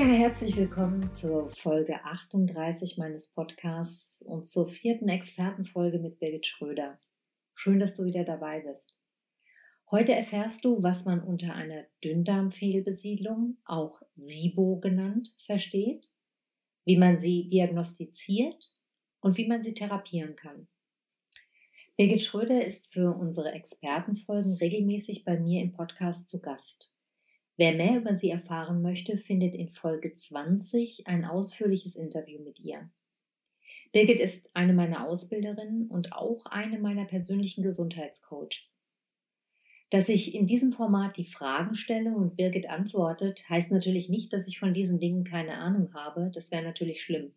Ja, herzlich willkommen zur Folge 38 meines Podcasts und zur vierten Expertenfolge mit Birgit Schröder. Schön, dass du wieder dabei bist. Heute erfährst du, was man unter einer Dünndarmfehlbesiedlung, auch SIBO genannt, versteht, wie man sie diagnostiziert und wie man sie therapieren kann. Birgit Schröder ist für unsere Expertenfolgen regelmäßig bei mir im Podcast zu Gast. Wer mehr über sie erfahren möchte, findet in Folge 20 ein ausführliches Interview mit ihr. Birgit ist eine meiner Ausbilderinnen und auch eine meiner persönlichen Gesundheitscoaches. Dass ich in diesem Format die Fragen stelle und Birgit antwortet, heißt natürlich nicht, dass ich von diesen Dingen keine Ahnung habe. Das wäre natürlich schlimm.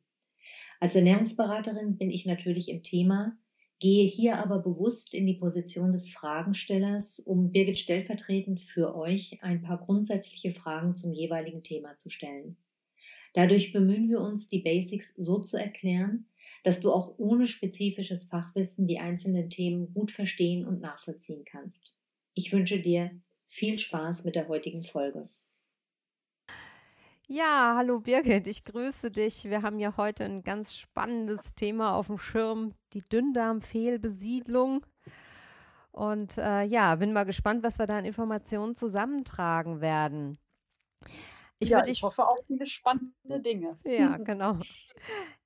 Als Ernährungsberaterin bin ich natürlich im Thema, gehe hier aber bewusst in die Position des Fragenstellers, um Birgit stellvertretend für euch ein paar grundsätzliche Fragen zum jeweiligen Thema zu stellen. Dadurch bemühen wir uns, die Basics so zu erklären, dass du auch ohne spezifisches Fachwissen die einzelnen Themen gut verstehen und nachvollziehen kannst. Ich wünsche dir viel Spaß mit der heutigen Folge. Ja, hallo Birgit, ich grüße dich. Wir haben ja heute ein ganz spannendes Thema auf dem Schirm, die Dünndarmfehlbesiedlung. Und äh, ja, bin mal gespannt, was wir da an Informationen zusammentragen werden. Ich, ja, ich hoffe auch viele spannende Dinge. Ja, genau.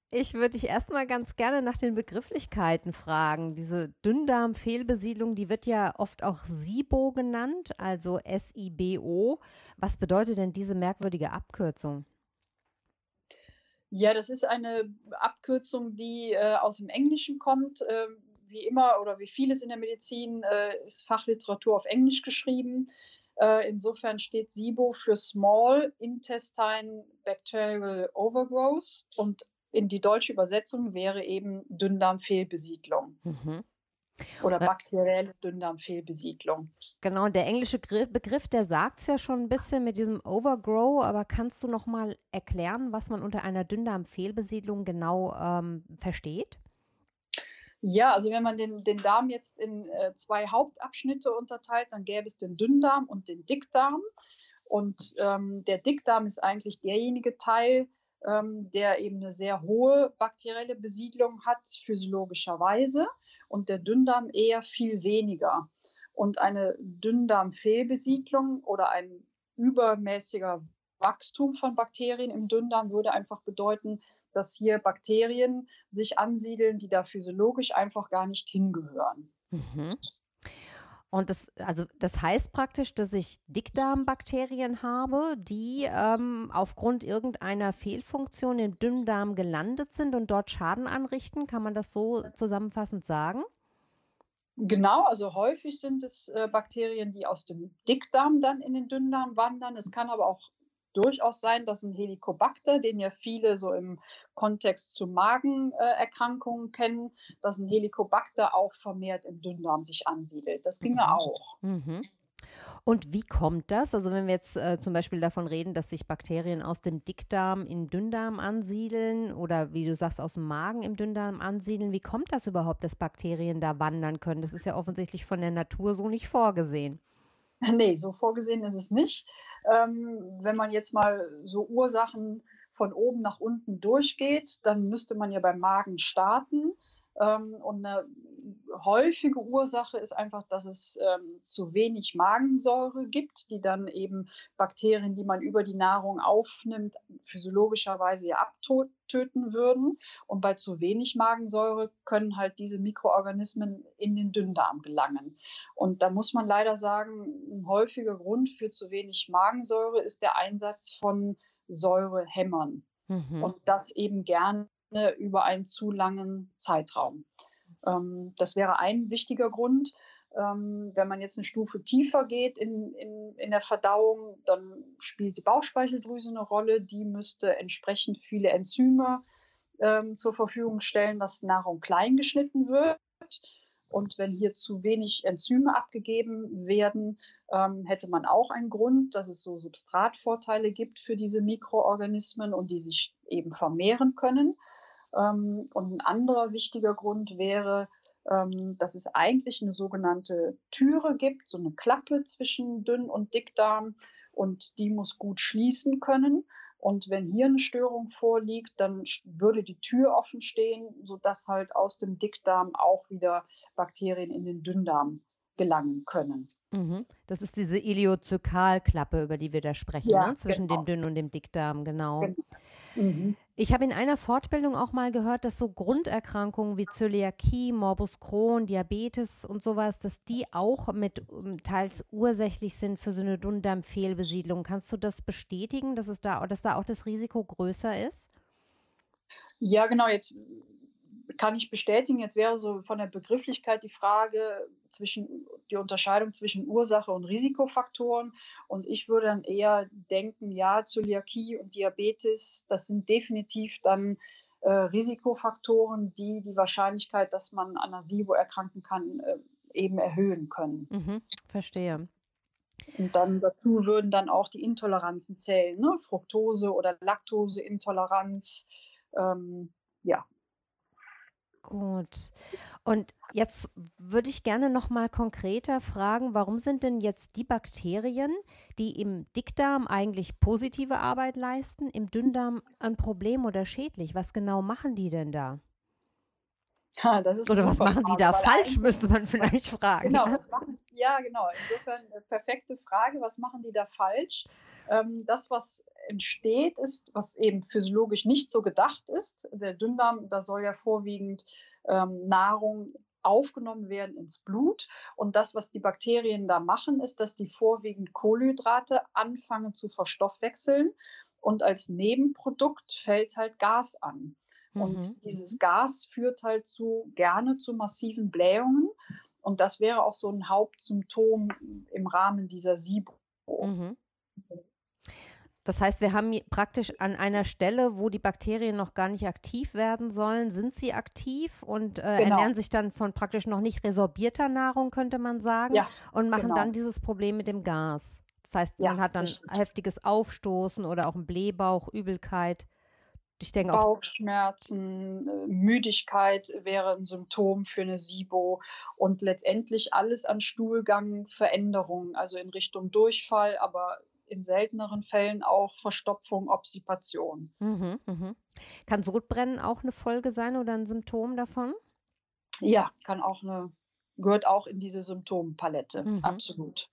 Ich würde dich erstmal ganz gerne nach den Begrifflichkeiten fragen. Diese Dünndarmfehlbesiedlung, die wird ja oft auch SIBO genannt, also S-I-B-O. Was bedeutet denn diese merkwürdige Abkürzung? Ja, das ist eine Abkürzung, die äh, aus dem Englischen kommt. Äh, wie immer oder wie vieles in der Medizin äh, ist Fachliteratur auf Englisch geschrieben. Äh, insofern steht SIBO für Small Intestine Bacterial Overgrowth und in die deutsche Übersetzung wäre eben Dünndarmfehlbesiedlung. Mhm. Oder bakterielle Dünndarmfehlbesiedlung. Genau, und der englische Begriff, der sagt es ja schon ein bisschen mit diesem Overgrow, aber kannst du noch mal erklären, was man unter einer Dünndarmfehlbesiedlung genau ähm, versteht? Ja, also wenn man den, den Darm jetzt in äh, zwei Hauptabschnitte unterteilt, dann gäbe es den Dünndarm und den Dickdarm. Und ähm, der Dickdarm ist eigentlich derjenige Teil, ähm, der eben eine sehr hohe bakterielle Besiedlung hat, physiologischerweise, und der Dünndarm eher viel weniger. Und eine Dünndarmfehlbesiedlung oder ein übermäßiger Wachstum von Bakterien im Dünndarm würde einfach bedeuten, dass hier Bakterien sich ansiedeln, die da physiologisch einfach gar nicht hingehören. Mhm. Und das, also das heißt praktisch, dass ich Dickdarmbakterien habe, die ähm, aufgrund irgendeiner Fehlfunktion im Dünndarm gelandet sind und dort Schaden anrichten. Kann man das so zusammenfassend sagen? Genau, also häufig sind es äh, Bakterien, die aus dem Dickdarm dann in den Dünndarm wandern. Es kann aber auch durchaus sein, dass ein Helicobacter, den ja viele so im Kontext zu Magenerkrankungen kennen, dass ein Helicobacter auch vermehrt im Dünndarm sich ansiedelt. Das ginge mhm. auch. Mhm. Und wie kommt das? Also wenn wir jetzt äh, zum Beispiel davon reden, dass sich Bakterien aus dem Dickdarm im Dünndarm ansiedeln oder wie du sagst, aus dem Magen im Dünndarm ansiedeln, wie kommt das überhaupt, dass Bakterien da wandern können? Das ist ja offensichtlich von der Natur so nicht vorgesehen. Nee, so vorgesehen ist es nicht. Ähm, wenn man jetzt mal so Ursachen von oben nach unten durchgeht, dann müsste man ja beim Magen starten. Ähm, und eine häufige Ursache ist einfach, dass es ähm, zu wenig Magensäure gibt, die dann eben Bakterien, die man über die Nahrung aufnimmt, physiologischerweise ja abtöten würden. Und bei zu wenig Magensäure können halt diese Mikroorganismen in den Dünndarm gelangen. Und da muss man leider sagen, ein häufiger Grund für zu wenig Magensäure ist der Einsatz von Säurehämmern. Mhm. Und das eben gerne über einen zu langen Zeitraum. Ähm, das wäre ein wichtiger Grund. Ähm, wenn man jetzt eine Stufe tiefer geht in, in, in der Verdauung, dann spielt die Bauchspeicheldrüse eine Rolle. Die müsste entsprechend viele Enzyme ähm, zur Verfügung stellen, dass Nahrung klein geschnitten wird. Und wenn hier zu wenig Enzyme abgegeben werden, ähm, hätte man auch einen Grund, dass es so Substratvorteile gibt für diese Mikroorganismen und die sich eben vermehren können. Ähm, und ein anderer wichtiger Grund wäre, ähm, dass es eigentlich eine sogenannte Türe gibt, so eine Klappe zwischen Dünn- und Dickdarm und die muss gut schließen können. Und wenn hier eine Störung vorliegt, dann würde die Tür offen stehen, sodass halt aus dem Dickdarm auch wieder Bakterien in den Dünndarm gelangen können. Mhm. Das ist diese Iliozykalklappe, über die wir da sprechen, ja, ne? zwischen genau. dem Dünn- und dem Dickdarm, genau. genau. Mhm. Ich habe in einer Fortbildung auch mal gehört, dass so Grunderkrankungen wie Zöliakie, Morbus Crohn, Diabetes und sowas, dass die auch mit um, teils ursächlich sind für so eine Dünndarmfehlbesiedlung. Kannst du das bestätigen, dass es da, dass da auch das Risiko größer ist? Ja, genau. Jetzt kann ich bestätigen. Jetzt wäre so von der Begrifflichkeit die Frage zwischen die Unterscheidung zwischen Ursache und Risikofaktoren. Und ich würde dann eher denken, ja, Zöliakie und Diabetes, das sind definitiv dann äh, Risikofaktoren, die die Wahrscheinlichkeit, dass man an einer SIBO erkranken kann, äh, eben erhöhen können. Mhm, verstehe. Und dann dazu würden dann auch die Intoleranzen zählen, ne? Fructose- oder Laktoseintoleranz. Ähm, ja, Gut. Und jetzt würde ich gerne noch mal konkreter fragen, warum sind denn jetzt die Bakterien, die im Dickdarm eigentlich positive Arbeit leisten, im Dünndarm ein Problem oder schädlich? Was genau machen die denn da? Ja, oder was machen die da falsch, müsste man vielleicht fragen. Genau, was machen, ja, genau. Insofern eine perfekte Frage, was machen die da falsch? Ähm, das, was entsteht, ist, was eben physiologisch nicht so gedacht ist. Der Dünndarm, da soll ja vorwiegend ähm, Nahrung aufgenommen werden ins Blut. Und das, was die Bakterien da machen, ist, dass die vorwiegend Kohlenhydrate anfangen zu verstoffwechseln. Und als Nebenprodukt fällt halt Gas an. Mhm. Und dieses Gas führt halt zu, gerne zu massiven Blähungen. Und das wäre auch so ein Hauptsymptom im Rahmen dieser SIBO. Mhm. Das heißt, wir haben praktisch an einer Stelle, wo die Bakterien noch gar nicht aktiv werden sollen, sind sie aktiv und äh, genau. ernähren sich dann von praktisch noch nicht resorbierter Nahrung, könnte man sagen, ja, und machen genau. dann dieses Problem mit dem Gas. Das heißt, ja, man hat dann richtig. heftiges Aufstoßen oder auch einen Blähbauch, Übelkeit. Ich denke Bauchschmerzen, äh, Müdigkeit wäre ein Symptom für eine SIBO und letztendlich alles an Stuhlgangveränderungen, also in Richtung Durchfall, aber in selteneren Fällen auch Verstopfung, Obsipation. Mhm, mh. Kann Sodbrennen auch eine Folge sein oder ein Symptom davon? Ja, kann auch eine, gehört auch in diese Symptompalette, mhm. absolut.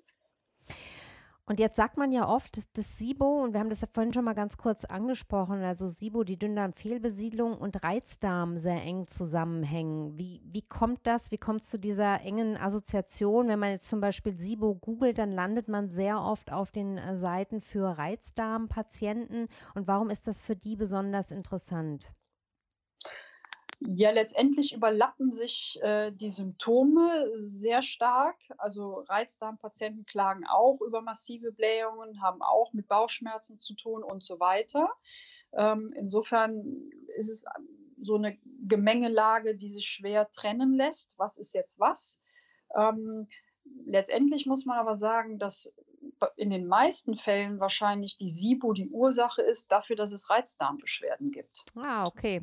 Und jetzt sagt man ja oft, dass SIBO, und wir haben das ja vorhin schon mal ganz kurz angesprochen, also SIBO, die Dünndarmfehlbesiedlung und Reizdarm sehr eng zusammenhängen. Wie, wie kommt das? Wie kommt es zu dieser engen Assoziation? Wenn man jetzt zum Beispiel SIBO googelt, dann landet man sehr oft auf den äh, Seiten für Reizdarmpatienten. Und warum ist das für die besonders interessant? Ja, letztendlich überlappen sich äh, die Symptome sehr stark. Also Reizdarmpatienten klagen auch über massive Blähungen, haben auch mit Bauchschmerzen zu tun und so weiter. Ähm, insofern ist es so eine Gemengelage, die sich schwer trennen lässt. Was ist jetzt was? Ähm, letztendlich muss man aber sagen, dass in den meisten Fällen wahrscheinlich die SIBO die Ursache ist dafür, dass es Reizdarmbeschwerden gibt. Ah, okay.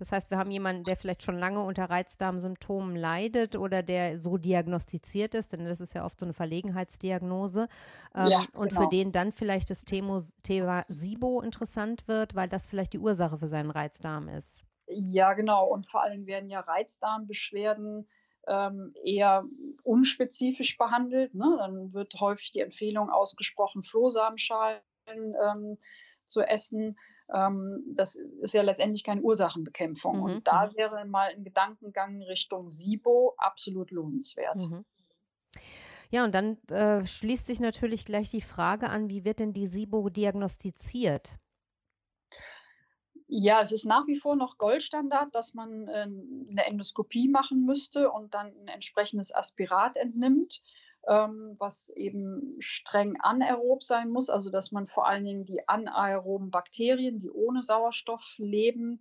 Das heißt, wir haben jemanden, der vielleicht schon lange unter Reizdarmsymptomen leidet oder der so diagnostiziert ist, denn das ist ja oft so eine Verlegenheitsdiagnose. Ähm, ja, genau. Und für genau. den dann vielleicht das Thema, Thema SIBO interessant wird, weil das vielleicht die Ursache für seinen Reizdarm ist. Ja, genau. Und vor allem werden ja Reizdarmbeschwerden ähm, eher unspezifisch behandelt. Ne? Dann wird häufig die Empfehlung ausgesprochen, Flohsamenschalen ähm, zu essen. Ähm, das ist ja letztendlich keine Ursachenbekämpfung. Mhm. Und da mhm. wäre mal ein Gedankengang Richtung SIBO absolut lohnenswert. Mhm. Ja, und dann äh, schließt sich natürlich gleich die Frage an, wie wird denn die SIBO diagnostiziert? Ja, es ist nach wie vor noch Goldstandard, dass man äh, eine Endoskopie machen müsste und dann ein entsprechendes Aspirat entnimmt, ähm, was eben streng anaerob sein muss, also dass man vor allen Dingen die anaeroben Bakterien, die ohne Sauerstoff leben,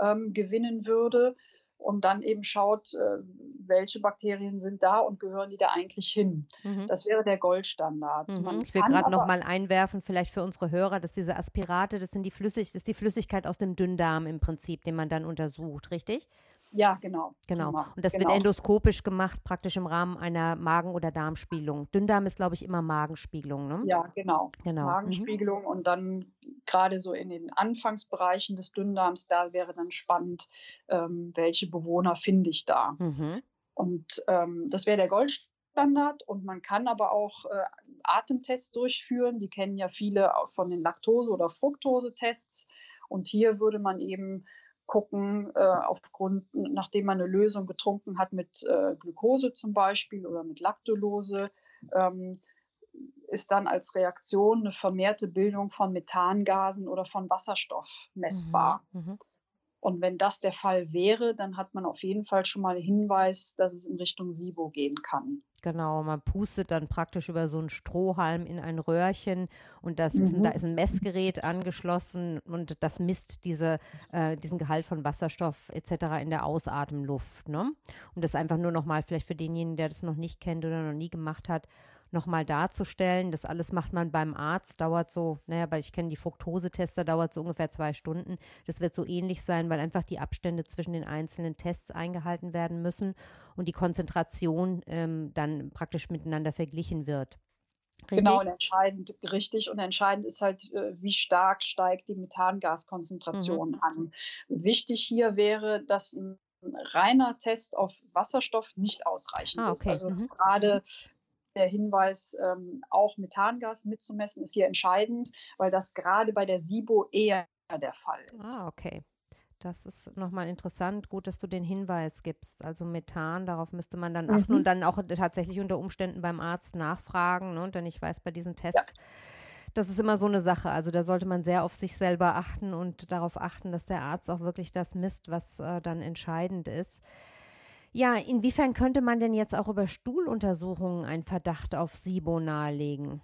ähm, gewinnen würde und dann eben schaut, äh, welche Bakterien sind da und gehören die da eigentlich hin. Mhm. Das wäre der Goldstandard. Mhm. ich will gerade noch mal einwerfen, vielleicht für unsere Hörer, dass diese Aspirate, das sind die Flüssig, das ist die Flüssigkeit aus dem Dünndarm im Prinzip, den man dann untersucht, richtig? Ja, genau. Genau. Und das genau. wird endoskopisch gemacht, praktisch im Rahmen einer Magen- oder Darmspiegelung. Dünndarm ist, glaube ich, immer Magenspiegelung, ne? Ja, genau. genau. Mhm. Magenspiegelung mhm. und dann gerade so in den Anfangsbereichen des Dünndarms, da wäre dann spannend, ähm, welche Bewohner finde ich da. Mhm. Und ähm, das wäre der Goldstandard. Und man kann aber auch äh, Atemtests durchführen. Die kennen ja viele auch von den Laktose- oder Fructose-Tests. Und hier würde man eben gucken, äh, aufgrund, nachdem man eine Lösung getrunken hat mit äh, Glucose zum Beispiel oder mit Lactulose, ähm, ist dann als Reaktion eine vermehrte Bildung von Methangasen oder von Wasserstoff messbar. Mhm, mhm. Und wenn das der Fall wäre, dann hat man auf jeden Fall schon mal einen Hinweis, dass es in Richtung SIBO gehen kann. Genau, man pustet dann praktisch über so einen Strohhalm in ein Röhrchen und das mhm. ist, da ist ein Messgerät angeschlossen und das misst diese, äh, diesen Gehalt von Wasserstoff etc. in der Ausatemluft. Ne? Und das einfach nur nochmal vielleicht für denjenigen, der das noch nicht kennt oder noch nie gemacht hat, nochmal darzustellen. Das alles macht man beim Arzt, dauert so, naja, weil ich kenne die Fructosetester, dauert so ungefähr zwei Stunden. Das wird so ähnlich sein, weil einfach die Abstände zwischen den einzelnen Tests eingehalten werden müssen und die Konzentration ähm, dann praktisch miteinander verglichen wird. Richtig? Genau, und entscheidend, richtig. Und entscheidend ist halt, äh, wie stark steigt die Methangaskonzentration mhm. an. Wichtig hier wäre, dass ein reiner Test auf Wasserstoff nicht ausreichend ah, okay. ist. Also mhm. gerade der Hinweis, ähm, auch Methangas mitzumessen, ist hier entscheidend, weil das gerade bei der SIBO eher der Fall ist. Ah, okay. Das ist nochmal interessant. Gut, dass du den Hinweis gibst. Also Methan, darauf müsste man dann achten mhm. und dann auch tatsächlich unter Umständen beim Arzt nachfragen. Ne? Denn ich weiß, bei diesen Tests, ja. das ist immer so eine Sache. Also da sollte man sehr auf sich selber achten und darauf achten, dass der Arzt auch wirklich das misst, was äh, dann entscheidend ist. Ja, inwiefern könnte man denn jetzt auch über Stuhluntersuchungen einen Verdacht auf SIBO nahelegen?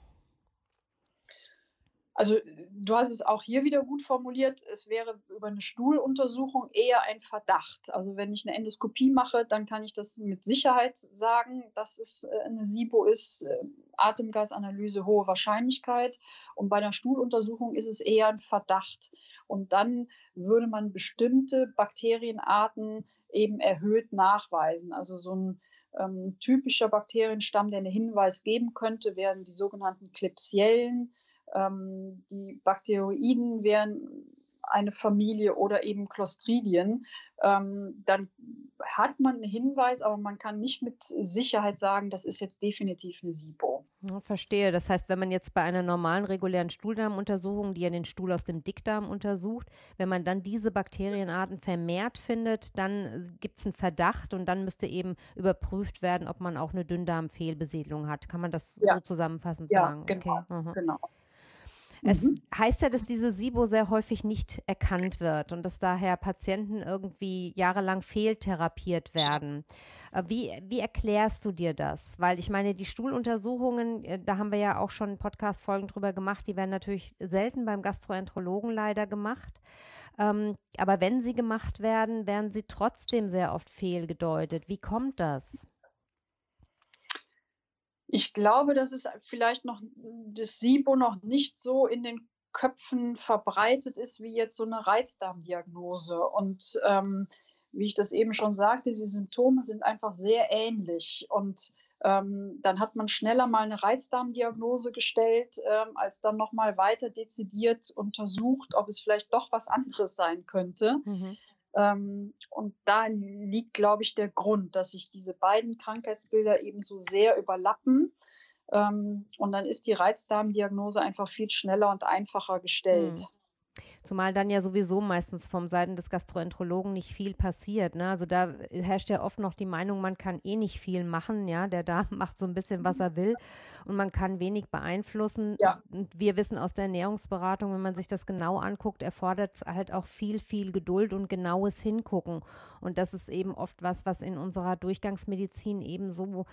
Also du hast es auch hier wieder gut formuliert, es wäre über eine Stuhluntersuchung eher ein Verdacht. Also wenn ich eine Endoskopie mache, dann kann ich das mit Sicherheit sagen, dass es äh, eine SIBO ist, äh, Atemgasanalyse, hohe Wahrscheinlichkeit. Und bei einer Stuhluntersuchung ist es eher ein Verdacht. Und dann würde man bestimmte Bakterienarten eben erhöht nachweisen. Also so ein ähm, typischer Bakterienstamm, der einen Hinweis geben könnte, wären die sogenannten Klebsiellen. Ähm, die Bakteroiden wären eine Familie oder eben Clostridien, ähm, dann hat man einen Hinweis, aber man kann nicht mit Sicherheit sagen, das ist jetzt definitiv eine SIBO. Verstehe. Das heißt, wenn man jetzt bei einer normalen regulären Stuhldarmuntersuchung, die ja den Stuhl aus dem Dickdarm untersucht, wenn man dann diese Bakterienarten vermehrt findet, dann gibt es einen Verdacht und dann müsste eben überprüft werden, ob man auch eine Dünndarmfehlbesiedlung hat. Kann man das ja. so zusammenfassend ja, sagen? Genau, okay. genau. Es mhm. heißt ja, dass diese SIBO sehr häufig nicht erkannt wird und dass daher Patienten irgendwie jahrelang fehltherapiert werden. Äh, wie, wie erklärst du dir das? Weil ich meine, die Stuhluntersuchungen, äh, da haben wir ja auch schon Podcast-Folgen drüber gemacht, die werden natürlich selten beim Gastroenterologen leider gemacht. Ähm, aber wenn sie gemacht werden, werden sie trotzdem sehr oft fehlgedeutet. Wie kommt das? Ich glaube, dass es vielleicht noch das SIBO noch nicht so in den Köpfen verbreitet ist wie jetzt so eine Reizdarmdiagnose. Und ähm, wie ich das eben schon sagte, die Symptome sind einfach sehr ähnlich. Und ähm, dann hat man schneller mal eine Reizdarmdiagnose gestellt, ähm, als dann nochmal weiter dezidiert untersucht, ob es vielleicht doch was anderes sein könnte. Mhm. Ähm, und da liegt, glaube ich, der Grund, dass sich diese beiden Krankheitsbilder eben so sehr überlappen. Ähm, und dann ist die Reizdarmdiagnose einfach viel schneller und einfacher gestellt. Zumal dann ja sowieso meistens vom Seiten des Gastroenterologen nicht viel passiert. Ne? Also da herrscht ja oft noch die Meinung, man kann eh nicht viel machen. Ja, der Darm macht so ein bisschen, was er will und man kann wenig beeinflussen. Ja. Und wir wissen aus der Ernährungsberatung, wenn man sich das genau anguckt, erfordert es halt auch viel, viel Geduld und genaues Hingucken. Und das ist eben oft was, was in unserer Durchgangsmedizin eben so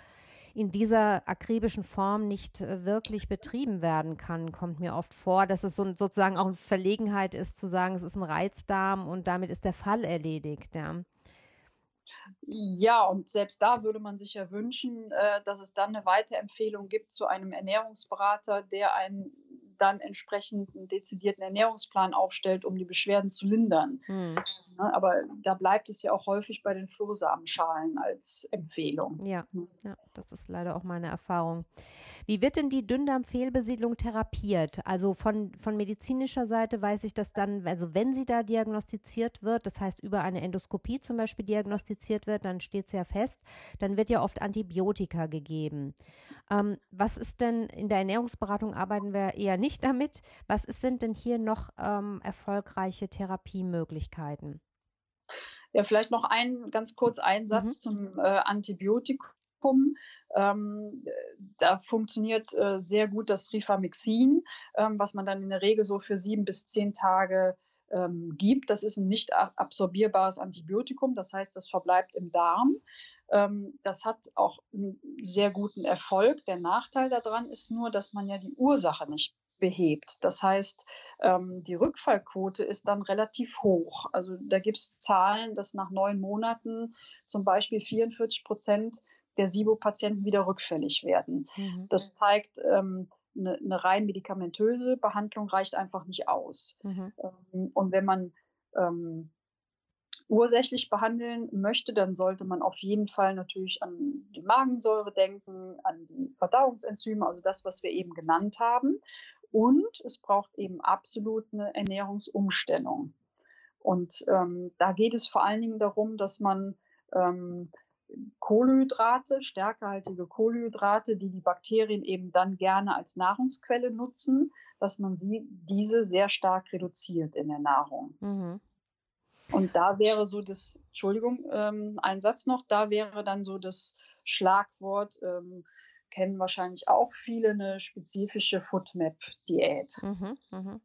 in dieser akribischen Form nicht äh, wirklich betrieben werden kann, kommt mir oft vor, dass es so, sozusagen auch eine Verlegenheit ist, zu sagen, es ist ein Reizdarm und damit ist der Fall erledigt. Ja. Ja, und selbst da würde man sich ja wünschen, äh, dass es dann eine Weiterempfehlung gibt zu einem Ernährungsberater, der einen dann entsprechend einen dezidierten Ernährungsplan aufstellt, um die Beschwerden zu lindern. Hm. Ne, Aber da bleibt es ja auch häufig bei den Flohsamenschalen als Empfehlung. Ja, Hm. ja, das ist leider auch meine Erfahrung. Wie wird denn die Dünndarmfehlbesiedlung therapiert? Also von, von medizinischer Seite weiß ich, dass dann, also wenn sie da diagnostiziert wird, das heißt über eine Endoskopie zum Beispiel diagnostiziert wird, dann steht es ja fest, dann wird ja oft Antibiotika gegeben. Ähm, was ist denn, in der Ernährungsberatung arbeiten wir eher nicht damit. Was sind denn hier noch ähm, erfolgreiche Therapiemöglichkeiten? Ja, vielleicht noch ein ganz kurz ein Satz zum äh, Antibiotikum. Ähm, da funktioniert äh, sehr gut das Rifamycin, ähm, was man dann in der Regel so für sieben bis zehn Tage ähm, gibt. Das ist ein nicht ab- absorbierbares Antibiotikum, das heißt, das verbleibt im Darm. Ähm, das hat auch einen sehr guten Erfolg. Der Nachteil daran ist nur, dass man ja die Ursache nicht behebt. Das heißt, ähm, die Rückfallquote ist dann relativ hoch. Also da gibt es Zahlen, dass nach neun Monaten zum Beispiel 44 Prozent der SIBO-Patienten wieder rückfällig werden. Mhm. Das zeigt, ähm, eine, eine rein medikamentöse Behandlung reicht einfach nicht aus. Mhm. Ähm, Und wenn man ähm, ursächlich behandeln möchte, dann sollte man auf jeden Fall natürlich an die Magensäure denken, an die Verdauungsenzyme, also das, was wir eben genannt haben. Und es braucht eben absolut eine Ernährungsumstellung. Und ähm, da geht es vor allen Dingen darum, dass man ähm, Kohlenhydrate, stärkehaltige Kohlenhydrate, die die Bakterien eben dann gerne als Nahrungsquelle nutzen, dass man sie, diese sehr stark reduziert in der Nahrung. Mhm. Und da wäre so das, Entschuldigung, ähm, ein Satz noch, da wäre dann so das Schlagwort, ähm, kennen wahrscheinlich auch viele, eine spezifische Foodmap-Diät. Mhm, mhm.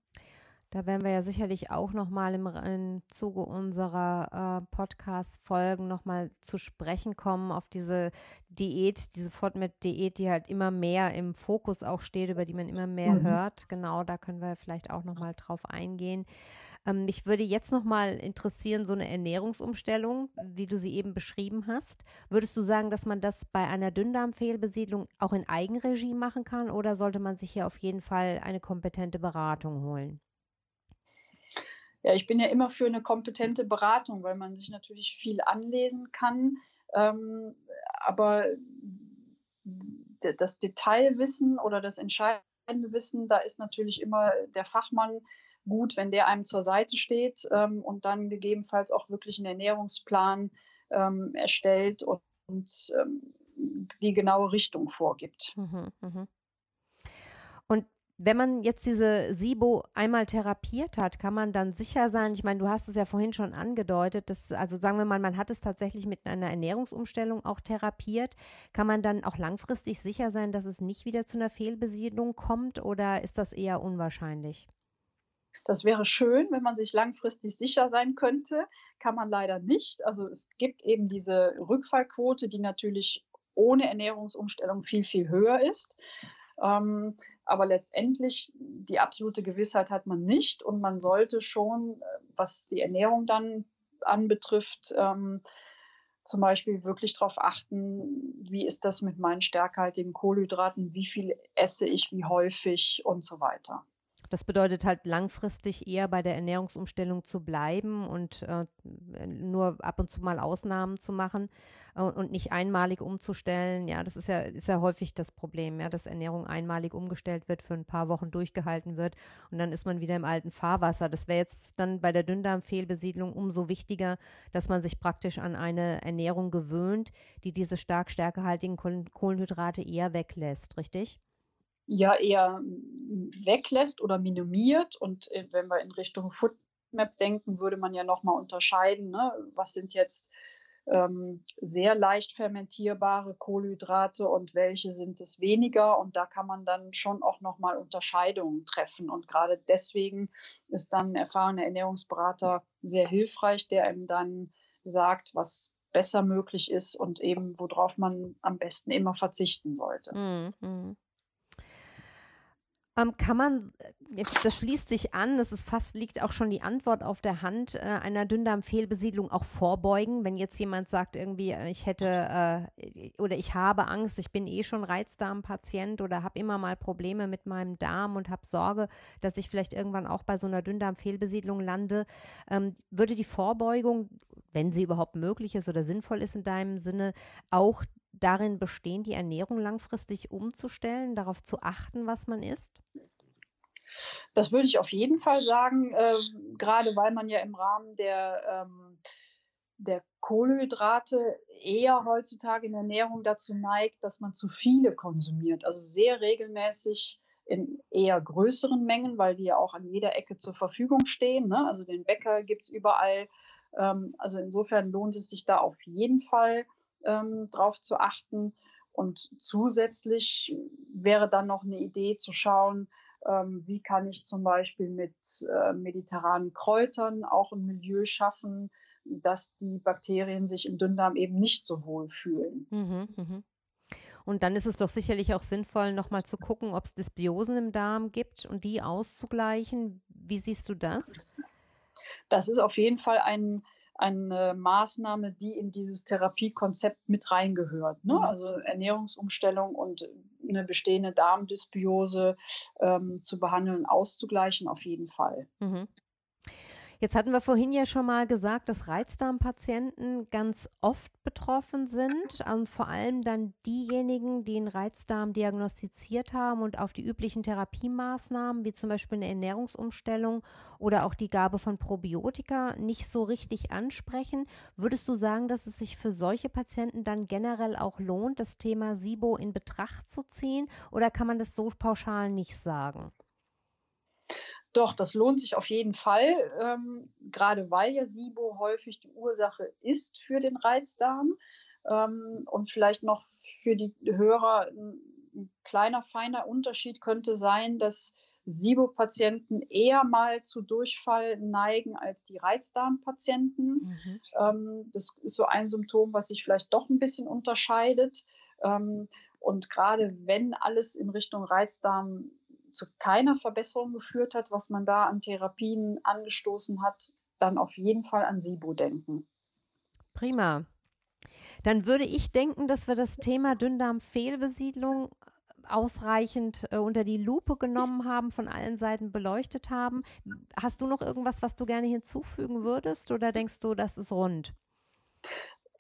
Da werden wir ja sicherlich auch nochmal im, im Zuge unserer äh, Podcast-Folgen nochmal zu sprechen kommen auf diese Diät, diese FODMAP-Diät, die halt immer mehr im Fokus auch steht, über die man immer mehr Mhm. hört. Genau, da können wir vielleicht auch nochmal drauf eingehen. Ähm, mich würde jetzt nochmal interessieren, so eine Ernährungsumstellung, wie du sie eben beschrieben hast. Würdest du sagen, dass man das bei einer Dünndarmfehlbesiedlung auch in Eigenregie machen kann oder sollte man sich hier auf jeden Fall eine kompetente Beratung holen? Ja, ich bin ja immer für eine kompetente Beratung, weil man sich natürlich viel anlesen kann. Ähm, aber das Detailwissen oder das entscheidende Wissen, da ist natürlich immer der Fachmann gut, wenn der einem zur Seite steht ähm, und dann gegebenenfalls auch wirklich einen Ernährungsplan ähm, erstellt und, und ähm, die genaue Richtung vorgibt. Mhm, mhm. Und wenn man jetzt diese SIBO einmal therapiert hat, kann man dann sicher sein, ich meine, du hast es ja vorhin schon angedeutet, dass, also sagen wir mal, man hat es tatsächlich mit einer Ernährungsumstellung auch therapiert, kann man dann auch langfristig sicher sein, dass es nicht wieder zu einer Fehlbesiedlung kommt oder ist das eher unwahrscheinlich? Das wäre schön, wenn man sich langfristig sicher sein könnte. Kann man leider nicht. Also es gibt eben diese Rückfallquote, die natürlich ohne Ernährungsumstellung viel, viel höher ist. Ähm, aber letztendlich die absolute Gewissheit hat man nicht und man sollte schon, äh, was die Ernährung dann anbetrifft, ähm, zum Beispiel wirklich darauf achten, wie ist das mit meinen stärkhaltigen Kohlenhydraten, wie viel esse ich, wie häufig und so weiter. Das bedeutet halt langfristig eher bei der Ernährungsumstellung zu bleiben und äh, nur ab und zu mal Ausnahmen zu machen äh, und nicht einmalig umzustellen. Ja, das ist ja, ist ja häufig das Problem, ja, dass Ernährung einmalig umgestellt wird, für ein paar Wochen durchgehalten wird und dann ist man wieder im alten Fahrwasser. Das wäre jetzt dann bei der Dünndarmfehlbesiedlung umso wichtiger, dass man sich praktisch an eine Ernährung gewöhnt, die diese stark stärkehaltigen Kohlen- Kohlenhydrate eher weglässt, richtig? Ja eher weglässt oder minimiert. Und äh, wenn wir in Richtung Foodmap denken, würde man ja nochmal unterscheiden, ne? was sind jetzt ähm, sehr leicht fermentierbare Kohlenhydrate und welche sind es weniger. Und da kann man dann schon auch nochmal Unterscheidungen treffen. Und gerade deswegen ist dann ein erfahrener Ernährungsberater sehr hilfreich, der ihm dann sagt, was besser möglich ist und eben worauf man am besten immer verzichten sollte. Mm -hmm. Ähm, kann man, äh, das schließt sich an, das ist fast, liegt auch schon die Antwort auf der Hand, äh, einer Dünndarmfehlbesiedlung auch vorbeugen, wenn jetzt jemand sagt, irgendwie, äh, ich hätte äh, oder ich habe Angst, ich bin eh schon Reizdarmpatient oder habe immer mal Probleme mit meinem Darm und habe Sorge, dass ich vielleicht irgendwann auch bei so einer Dünndarmfehlbesiedlung lande. Ähm, würde die Vorbeugung, wenn sie überhaupt möglich ist oder sinnvoll ist in deinem Sinne, auch darin bestehen, die Ernährung langfristig umzustellen, darauf zu achten, was man isst? Das würde ich auf jeden Fall sagen, äh, gerade weil man ja im Rahmen der, ähm, der Kohlenhydrate eher heutzutage in der Ernährung dazu neigt, dass man zu viele konsumiert. Also sehr regelmäßig in eher größeren Mengen, weil die ja auch an jeder Ecke zur Verfügung stehen. Ne? Also den Bäcker gibt es überall. Ähm, also insofern lohnt es sich da auf jeden Fall ähm, drauf zu achten. Und zusätzlich wäre dann noch eine Idee zu schauen, ähm, wie kann ich zum Beispiel mit äh, mediterranen Kräutern auch ein Milieu schaffen, dass die Bakterien sich im Dünndarm eben nicht so wohl fühlen. Mhm, mh. Und dann ist es doch sicherlich auch sinnvoll, nochmal zu gucken, ob es Dysbiosen im Darm gibt und die auszugleichen. Wie siehst du das? Das ist auf jeden Fall ein, eine Maßnahme, die in dieses Therapiekonzept mit reingehört. Ne? Mhm. Also Ernährungsumstellung und eine bestehende Darmdysbiose ähm, zu behandeln, auszugleichen, auf jeden Fall. Mhm. Jetzt hatten wir vorhin ja schon mal gesagt, dass Reizdarmpatienten ganz oft betroffen sind und vor allem dann diejenigen, die einen Reizdarm diagnostiziert haben und auf die üblichen Therapiemaßnahmen, wie zum Beispiel eine Ernährungsumstellung oder auch die Gabe von Probiotika, nicht so richtig ansprechen. Würdest du sagen, dass es sich für solche Patienten dann generell auch lohnt, das Thema SIBO in Betracht zu ziehen oder kann man das so pauschal nicht sagen? Doch, das lohnt sich auf jeden Fall, ähm, gerade weil ja SIBO häufig die Ursache ist für den Reizdarm. Ähm, und vielleicht noch für die Hörer ein, ein kleiner, feiner Unterschied könnte sein, dass SIBO-Patienten eher mal zu Durchfall neigen als die Reizdarmpatienten. Mhm. Ähm, das ist so ein Symptom, was sich vielleicht doch ein bisschen unterscheidet. Ähm, und gerade wenn alles in Richtung Reizdarm zu keiner Verbesserung geführt hat, was man da an Therapien angestoßen hat, dann auf jeden Fall an SIBO denken. Prima. Dann würde ich denken, dass wir das Thema Dünndarmfehlbesiedlung ausreichend äh, unter die Lupe genommen haben, von allen Seiten beleuchtet haben. Hast du noch irgendwas, was du gerne hinzufügen würdest oder denkst du, das ist rund?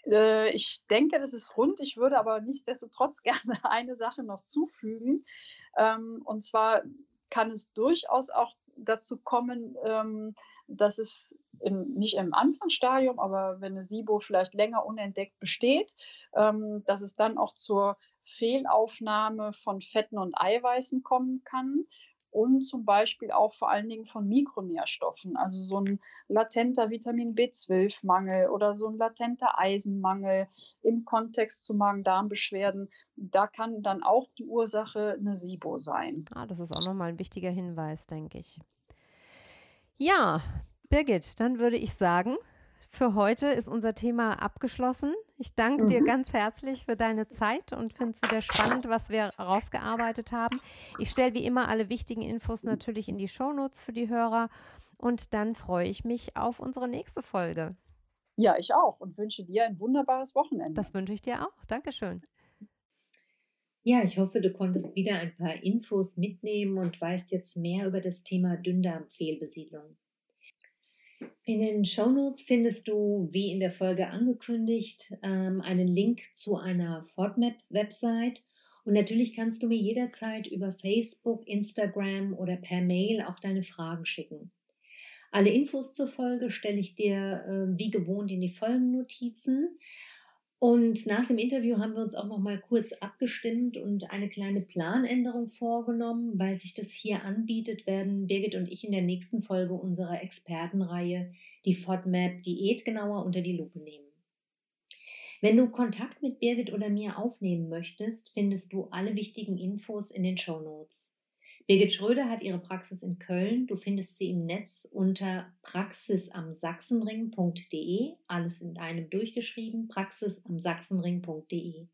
Äh, ich denke, das ist rund. Ich würde aber nichtsdestotrotz gerne eine Sache noch zufügen. Ähm, und zwar kann es durchaus auch dazu kommen, ähm, dass es in, nicht im Anfangsstadium, aber wenn eine SIBO vielleicht länger unentdeckt besteht, ähm, dass es dann auch zur Fehlaufnahme von Fetten und Eiweißen kommen kann und zum Beispiel auch vor allen Dingen von Mikronährstoffen, also so ein latenter Vitamin B12-Mangel oder so ein latenter Eisenmangel im Kontext zu Magen-Darm-Beschwerden. Da kann dann auch die Ursache eine SIBO sein. Ah, das ist auch nochmal ein wichtiger Hinweis, denke ich. Ja, Birgit, dann würde ich sagen, für heute ist unser Thema abgeschlossen. Ich danke mhm. dir ganz herzlich für deine Zeit und finde es wieder spannend, was wir rausgearbeitet haben. Ich stelle wie immer alle wichtigen Infos natürlich in die Shownotes für die Hörer und dann freue ich mich auf unsere nächste Folge. Ja, ich auch und wünsche dir ein wunderbares Wochenende. Das wünsche ich dir auch. Dankeschön. Ja, ich hoffe, du konntest wieder ein paar Infos mitnehmen und weißt jetzt mehr über das Thema Dünndarmfehlbesiedlung. In den Shownotes findest du, wie in der Folge angekündigt, ähm, einen Link zu einer FODMAP-Website. Und natürlich kannst du mir jederzeit über Facebook, Instagram oder per Mail auch deine Fragen schicken. Alle Infos zur Folge stelle ich dir äh, wie gewohnt in die Folgennotizen. Und nach dem Interview haben wir uns auch noch mal kurz abgestimmt und eine kleine Planänderung vorgenommen, weil sich das hier anbietet, werden Birgit und ich in der nächsten Folge unserer Expertenreihe die FODMAP Diät genauer unter die Lupe nehmen. Wenn du Kontakt mit Birgit oder mir aufnehmen möchtest, findest du alle wichtigen Infos in den Show Notes. Birgit Schröder hat ihre Praxis in Köln. Du findest sie im Netz unter praxisamsachsenring.de, alles in einem durchgeschrieben, praxisamsachsenring.de.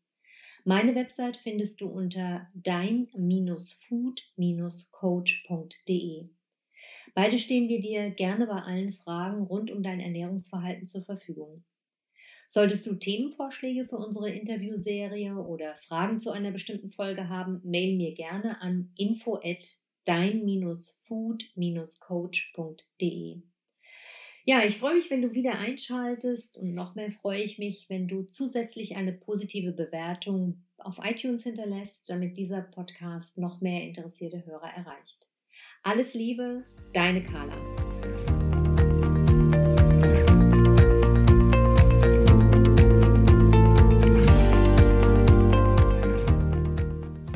Meine Website findest du unter dein-food-coach.de. Beide stehen wir dir gerne bei allen Fragen rund um dein Ernährungsverhalten zur Verfügung. Solltest du Themenvorschläge für unsere Interviewserie oder Fragen zu einer bestimmten Folge haben, mail mir gerne an info at dein-food-coach.de. Ja, ich freue mich, wenn du wieder einschaltest und noch mehr freue ich mich, wenn du zusätzlich eine positive Bewertung auf iTunes hinterlässt, damit dieser Podcast noch mehr interessierte Hörer erreicht. Alles Liebe, deine Carla.